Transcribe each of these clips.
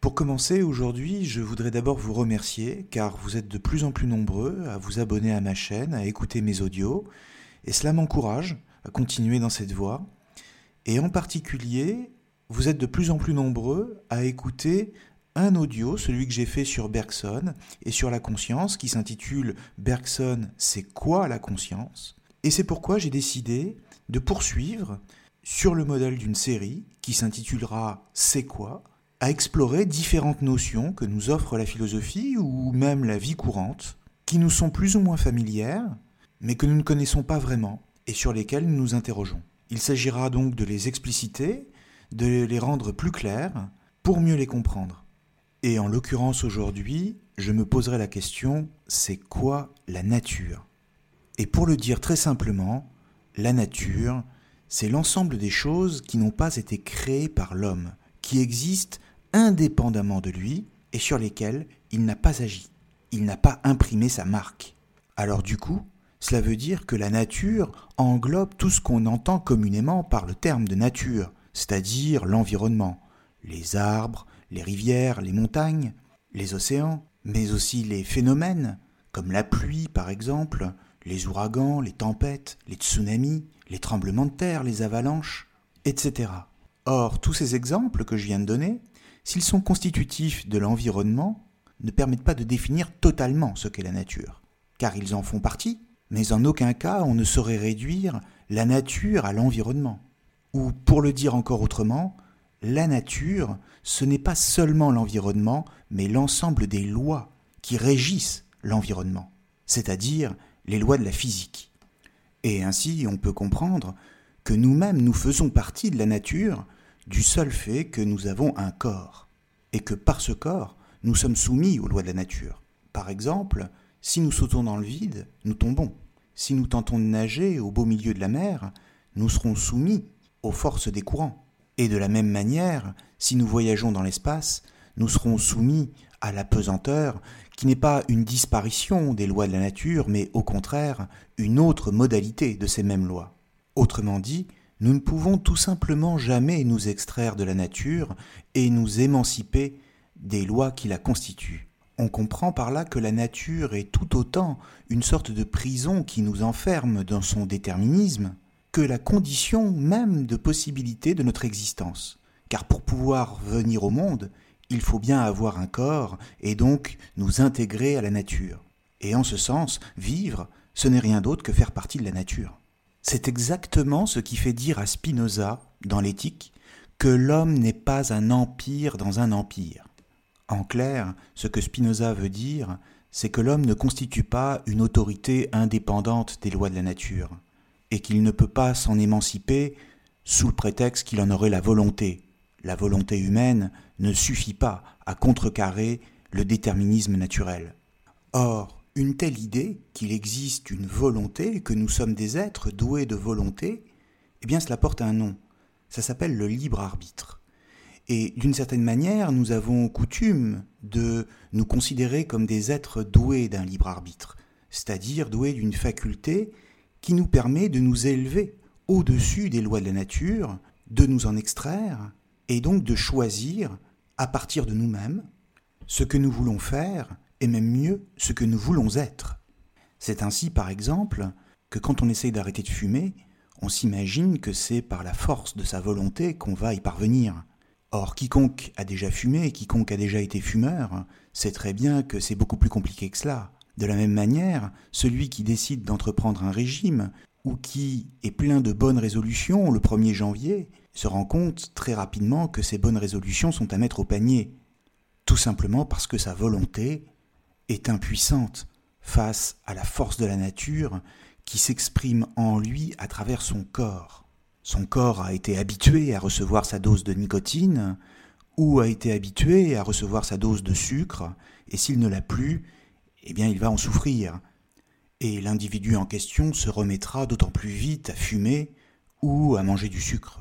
Pour commencer, aujourd'hui, je voudrais d'abord vous remercier car vous êtes de plus en plus nombreux à vous abonner à ma chaîne, à écouter mes audios, et cela m'encourage à continuer dans cette voie. Et en particulier, vous êtes de plus en plus nombreux à écouter un audio, celui que j'ai fait sur Bergson et sur la conscience, qui s'intitule Bergson, c'est quoi la conscience? Et c'est pourquoi j'ai décidé de poursuivre sur le modèle d'une série qui s'intitulera C'est quoi? À explorer différentes notions que nous offre la philosophie ou même la vie courante, qui nous sont plus ou moins familières, mais que nous ne connaissons pas vraiment et sur lesquelles nous nous interrogeons. Il s'agira donc de les expliciter, de les rendre plus claires, pour mieux les comprendre. Et en l'occurrence aujourd'hui, je me poserai la question, c'est quoi la nature? Et pour le dire très simplement, la nature, c'est l'ensemble des choses qui n'ont pas été créées par l'homme, qui existent indépendamment de lui et sur lesquels il n'a pas agi. Il n'a pas imprimé sa marque. Alors du coup, cela veut dire que la nature englobe tout ce qu'on entend communément par le terme de nature, c'est-à-dire l'environnement, les arbres, les rivières, les montagnes, les océans, mais aussi les phénomènes, comme la pluie par exemple, les ouragans, les tempêtes, les tsunamis, les tremblements de terre, les avalanches, etc. Or, tous ces exemples que je viens de donner s'ils sont constitutifs de l'environnement, ne permettent pas de définir totalement ce qu'est la nature, car ils en font partie, mais en aucun cas on ne saurait réduire la nature à l'environnement. Ou pour le dire encore autrement, la nature, ce n'est pas seulement l'environnement, mais l'ensemble des lois qui régissent l'environnement, c'est-à-dire les lois de la physique. Et ainsi on peut comprendre que nous-mêmes nous faisons partie de la nature du seul fait que nous avons un corps, et que par ce corps, nous sommes soumis aux lois de la nature. Par exemple, si nous sautons dans le vide, nous tombons. Si nous tentons de nager au beau milieu de la mer, nous serons soumis aux forces des courants. Et de la même manière, si nous voyageons dans l'espace, nous serons soumis à la pesanteur, qui n'est pas une disparition des lois de la nature, mais au contraire une autre modalité de ces mêmes lois. Autrement dit, nous ne pouvons tout simplement jamais nous extraire de la nature et nous émanciper des lois qui la constituent. On comprend par là que la nature est tout autant une sorte de prison qui nous enferme dans son déterminisme que la condition même de possibilité de notre existence. Car pour pouvoir venir au monde, il faut bien avoir un corps et donc nous intégrer à la nature. Et en ce sens, vivre, ce n'est rien d'autre que faire partie de la nature. C'est exactement ce qui fait dire à Spinoza, dans l'éthique, que l'homme n'est pas un empire dans un empire. En clair, ce que Spinoza veut dire, c'est que l'homme ne constitue pas une autorité indépendante des lois de la nature, et qu'il ne peut pas s'en émanciper sous le prétexte qu'il en aurait la volonté. La volonté humaine ne suffit pas à contrecarrer le déterminisme naturel. Or, une telle idée qu'il existe une volonté, que nous sommes des êtres doués de volonté, eh bien cela porte un nom. Ça s'appelle le libre arbitre. Et d'une certaine manière, nous avons coutume de nous considérer comme des êtres doués d'un libre arbitre, c'est-à-dire doués d'une faculté qui nous permet de nous élever au-dessus des lois de la nature, de nous en extraire, et donc de choisir, à partir de nous-mêmes, ce que nous voulons faire et même mieux ce que nous voulons être. C'est ainsi, par exemple, que quand on essaye d'arrêter de fumer, on s'imagine que c'est par la force de sa volonté qu'on va y parvenir. Or, quiconque a déjà fumé, quiconque a déjà été fumeur, sait très bien que c'est beaucoup plus compliqué que cela. De la même manière, celui qui décide d'entreprendre un régime ou qui est plein de bonnes résolutions le 1er janvier se rend compte très rapidement que ces bonnes résolutions sont à mettre au panier, tout simplement parce que sa volonté est impuissante face à la force de la nature qui s'exprime en lui à travers son corps. Son corps a été habitué à recevoir sa dose de nicotine, ou a été habitué à recevoir sa dose de sucre, et s'il ne l'a plus, eh bien il va en souffrir. Et l'individu en question se remettra d'autant plus vite à fumer ou à manger du sucre.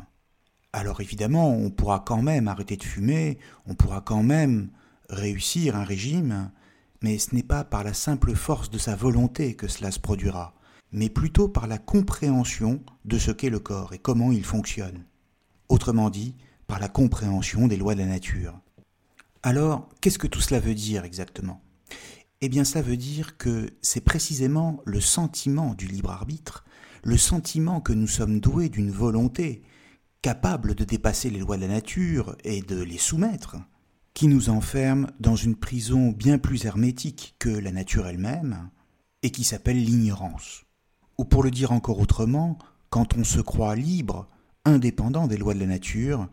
Alors évidemment, on pourra quand même arrêter de fumer, on pourra quand même réussir un régime, mais ce n'est pas par la simple force de sa volonté que cela se produira, mais plutôt par la compréhension de ce qu'est le corps et comment il fonctionne. Autrement dit, par la compréhension des lois de la nature. Alors, qu'est-ce que tout cela veut dire exactement? Eh bien, cela veut dire que c'est précisément le sentiment du libre arbitre, le sentiment que nous sommes doués d'une volonté, capable de dépasser les lois de la nature et de les soumettre, qui nous enferme dans une prison bien plus hermétique que la nature elle-même, et qui s'appelle l'ignorance. Ou pour le dire encore autrement, quand on se croit libre, indépendant des lois de la nature,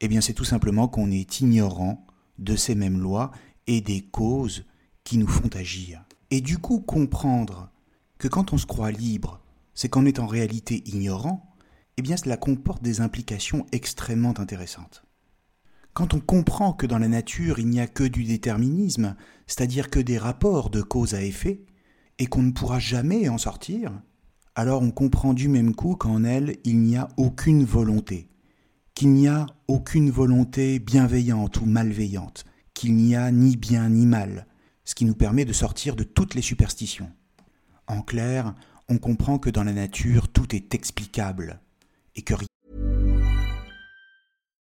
eh bien c'est tout simplement qu'on est ignorant de ces mêmes lois et des causes qui nous font agir. Et du coup comprendre que quand on se croit libre, c'est qu'on est en réalité ignorant, eh bien cela comporte des implications extrêmement intéressantes. Quand on comprend que dans la nature il n'y a que du déterminisme, c'est-à-dire que des rapports de cause à effet, et qu'on ne pourra jamais en sortir, alors on comprend du même coup qu'en elle il n'y a aucune volonté, qu'il n'y a aucune volonté bienveillante ou malveillante, qu'il n'y a ni bien ni mal, ce qui nous permet de sortir de toutes les superstitions. En clair, on comprend que dans la nature tout est explicable, et que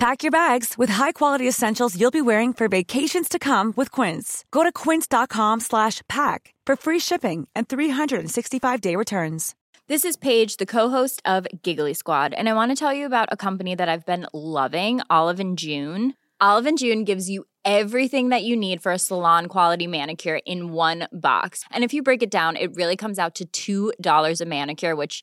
Pack your bags with high-quality essentials you'll be wearing for vacations to come with Quince. Go to quince.com slash pack for free shipping and 365-day returns. This is Paige, the co-host of Giggly Squad, and I want to tell you about a company that I've been loving, Olive June. Olive June gives you everything that you need for a salon quality manicure in one box. And if you break it down, it really comes out to $2 a manicure, which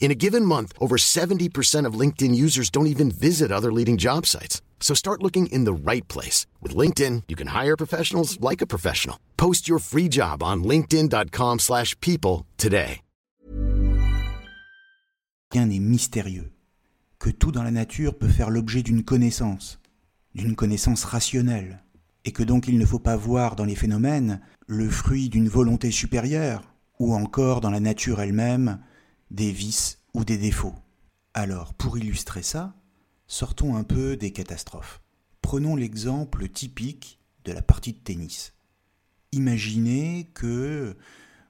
In a given month, over 70% of LinkedIn users don't even visit other leading job sites. So start looking in the right place. With LinkedIn, you can hire professionals like a professional. Post your free job on linkedin.com slash people today. Rien n'est mystérieux, que tout dans la nature peut faire l'objet d'une connaissance, d'une connaissance rationnelle, et que donc il ne faut pas voir dans les phénomènes le fruit d'une volonté supérieure, ou encore dans la nature elle-même des vices ou des défauts. Alors, pour illustrer ça, sortons un peu des catastrophes. Prenons l'exemple typique de la partie de tennis. Imaginez que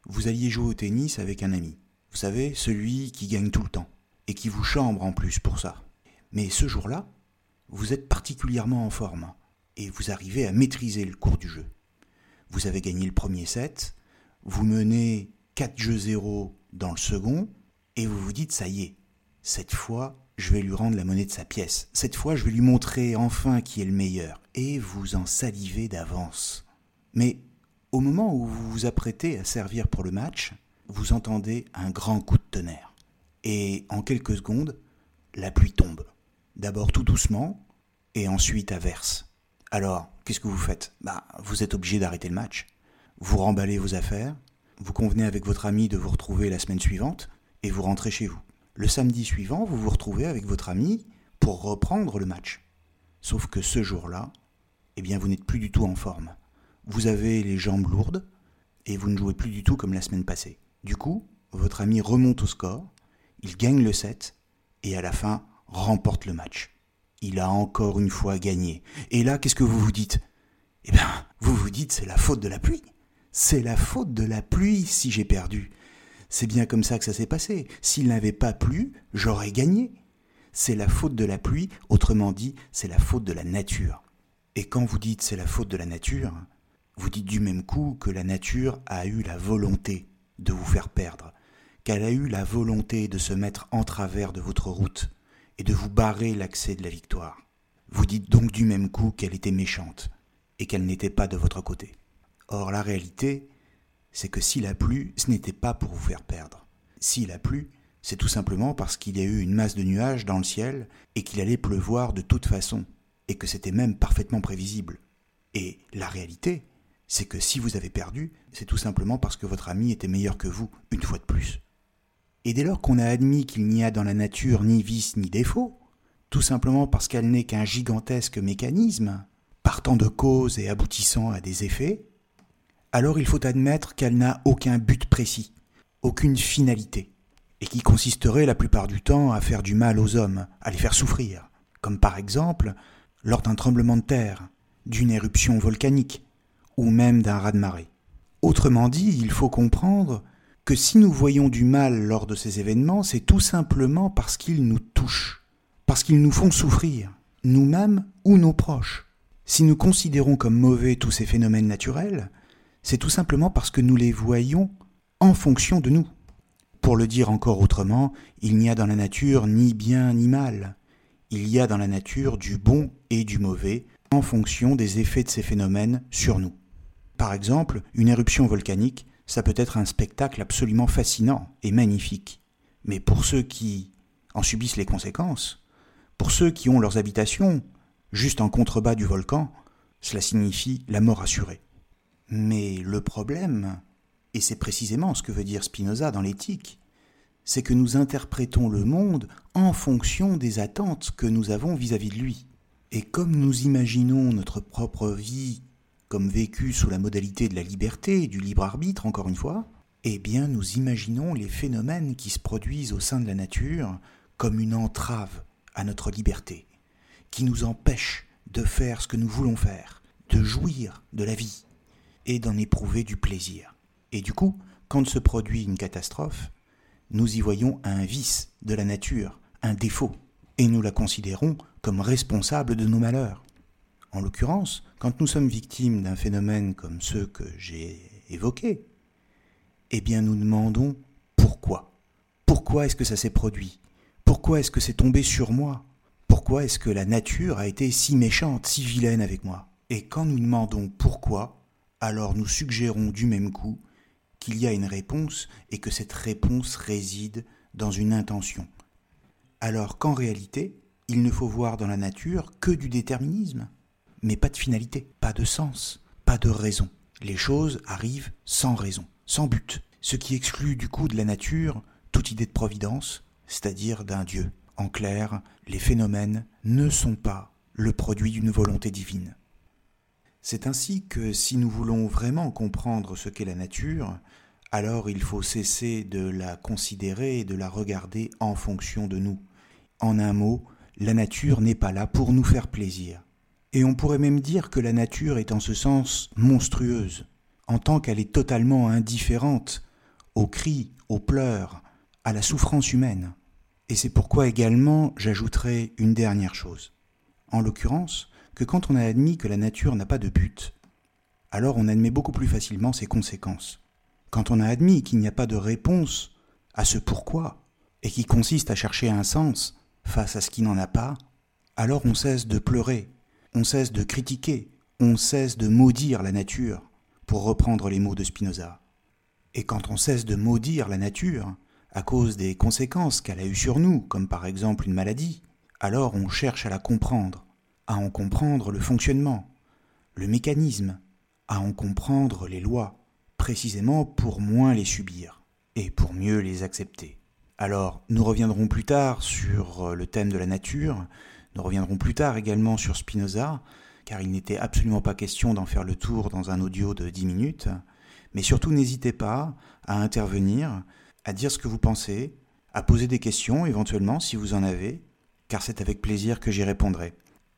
vous alliez jouer au tennis avec un ami. Vous savez, celui qui gagne tout le temps, et qui vous chambre en plus pour ça. Mais ce jour-là, vous êtes particulièrement en forme et vous arrivez à maîtriser le cours du jeu. Vous avez gagné le premier set, vous menez 4 jeux 0 dans le second, et vous vous dites ça y est, cette fois je vais lui rendre la monnaie de sa pièce, cette fois je vais lui montrer enfin qui est le meilleur, et vous en salivez d'avance. Mais au moment où vous vous apprêtez à servir pour le match, vous entendez un grand coup de tonnerre. Et en quelques secondes, la pluie tombe. D'abord tout doucement, et ensuite à verse. Alors, qu'est-ce que vous faites? Bah, vous êtes obligé d'arrêter le match. Vous remballez vos affaires, vous convenez avec votre ami de vous retrouver la semaine suivante, et vous rentrez chez vous. Le samedi suivant, vous vous retrouvez avec votre ami pour reprendre le match. Sauf que ce jour-là, eh bien, vous n'êtes plus du tout en forme. Vous avez les jambes lourdes, et vous ne jouez plus du tout comme la semaine passée. Du coup, votre ami remonte au score, il gagne le set, et à la fin, remporte le match. Il a encore une fois gagné. Et là, qu'est-ce que vous vous dites? Eh bien, vous vous dites, c'est la faute de la pluie. C'est la faute de la pluie si j'ai perdu. C'est bien comme ça que ça s'est passé. S'il n'avait pas plu, j'aurais gagné. C'est la faute de la pluie, autrement dit, c'est la faute de la nature. Et quand vous dites c'est la faute de la nature, vous dites du même coup que la nature a eu la volonté de vous faire perdre, qu'elle a eu la volonté de se mettre en travers de votre route et de vous barrer l'accès de la victoire. Vous dites donc du même coup qu'elle était méchante et qu'elle n'était pas de votre côté. Or la réalité, c'est que s'il a plu, ce n'était pas pour vous faire perdre. S'il a plu, c'est tout simplement parce qu'il y a eu une masse de nuages dans le ciel et qu'il allait pleuvoir de toute façon, et que c'était même parfaitement prévisible. Et la réalité, c'est que si vous avez perdu, c'est tout simplement parce que votre ami était meilleur que vous, une fois de plus. Et dès lors qu'on a admis qu'il n'y a dans la nature ni vice ni défaut, tout simplement parce qu'elle n'est qu'un gigantesque mécanisme, partant de causes et aboutissant à des effets, alors il faut admettre qu'elle n'a aucun but précis, aucune finalité, et qui consisterait la plupart du temps à faire du mal aux hommes, à les faire souffrir, comme par exemple lors d'un tremblement de terre, d'une éruption volcanique, ou même d'un raz-de-marée. Autrement dit, il faut comprendre que si nous voyons du mal lors de ces événements, c'est tout simplement parce qu'ils nous touchent, parce qu'ils nous font souffrir, nous-mêmes ou nos proches. Si nous considérons comme mauvais tous ces phénomènes naturels, c'est tout simplement parce que nous les voyons en fonction de nous. Pour le dire encore autrement, il n'y a dans la nature ni bien ni mal. Il y a dans la nature du bon et du mauvais en fonction des effets de ces phénomènes sur nous. Par exemple, une éruption volcanique ça peut être un spectacle absolument fascinant et magnifique. Mais pour ceux qui en subissent les conséquences, pour ceux qui ont leurs habitations juste en contrebas du volcan, cela signifie la mort assurée. Mais le problème, et c'est précisément ce que veut dire Spinoza dans l'éthique, c'est que nous interprétons le monde en fonction des attentes que nous avons vis-à-vis -vis de lui. Et comme nous imaginons notre propre vie comme vécu sous la modalité de la liberté du libre arbitre, encore une fois, eh bien nous imaginons les phénomènes qui se produisent au sein de la nature comme une entrave à notre liberté, qui nous empêche de faire ce que nous voulons faire, de jouir de la vie et d'en éprouver du plaisir. Et du coup, quand se produit une catastrophe, nous y voyons un vice de la nature, un défaut, et nous la considérons comme responsable de nos malheurs. En l'occurrence, quand nous sommes victimes d'un phénomène comme ceux que j'ai évoqués, eh bien nous demandons pourquoi. Pourquoi est-ce que ça s'est produit? Pourquoi est-ce que c'est tombé sur moi? Pourquoi est-ce que la nature a été si méchante, si vilaine avec moi? Et quand nous demandons pourquoi, alors nous suggérons du même coup qu'il y a une réponse et que cette réponse réside dans une intention. Alors qu'en réalité, il ne faut voir dans la nature que du déterminisme mais pas de finalité, pas de sens, pas de raison. Les choses arrivent sans raison, sans but, ce qui exclut du coup de la nature toute idée de providence, c'est-à-dire d'un Dieu. En clair, les phénomènes ne sont pas le produit d'une volonté divine. C'est ainsi que si nous voulons vraiment comprendre ce qu'est la nature, alors il faut cesser de la considérer et de la regarder en fonction de nous. En un mot, la nature n'est pas là pour nous faire plaisir. Et on pourrait même dire que la nature est en ce sens monstrueuse, en tant qu'elle est totalement indifférente aux cris, aux pleurs, à la souffrance humaine. Et c'est pourquoi également j'ajouterai une dernière chose. en l'occurrence, que quand on a admis que la nature n'a pas de but, alors on admet beaucoup plus facilement ses conséquences. Quand on a admis qu'il n'y a pas de réponse à ce pourquoi, et qui consiste à chercher un sens face à ce qui n'en a pas, alors on cesse de pleurer, on cesse de critiquer, on cesse de maudire la nature, pour reprendre les mots de Spinoza. Et quand on cesse de maudire la nature, à cause des conséquences qu'elle a eues sur nous, comme par exemple une maladie, alors on cherche à la comprendre, à en comprendre le fonctionnement, le mécanisme, à en comprendre les lois, précisément pour moins les subir et pour mieux les accepter. Alors, nous reviendrons plus tard sur euh, le thème de la nature, nous reviendrons plus tard également sur Spinoza, car il n'était absolument pas question d'en faire le tour dans un audio de 10 minutes, mais surtout n'hésitez pas à intervenir, à dire ce que vous pensez, à poser des questions éventuellement si vous en avez, car c'est avec plaisir que j'y répondrai.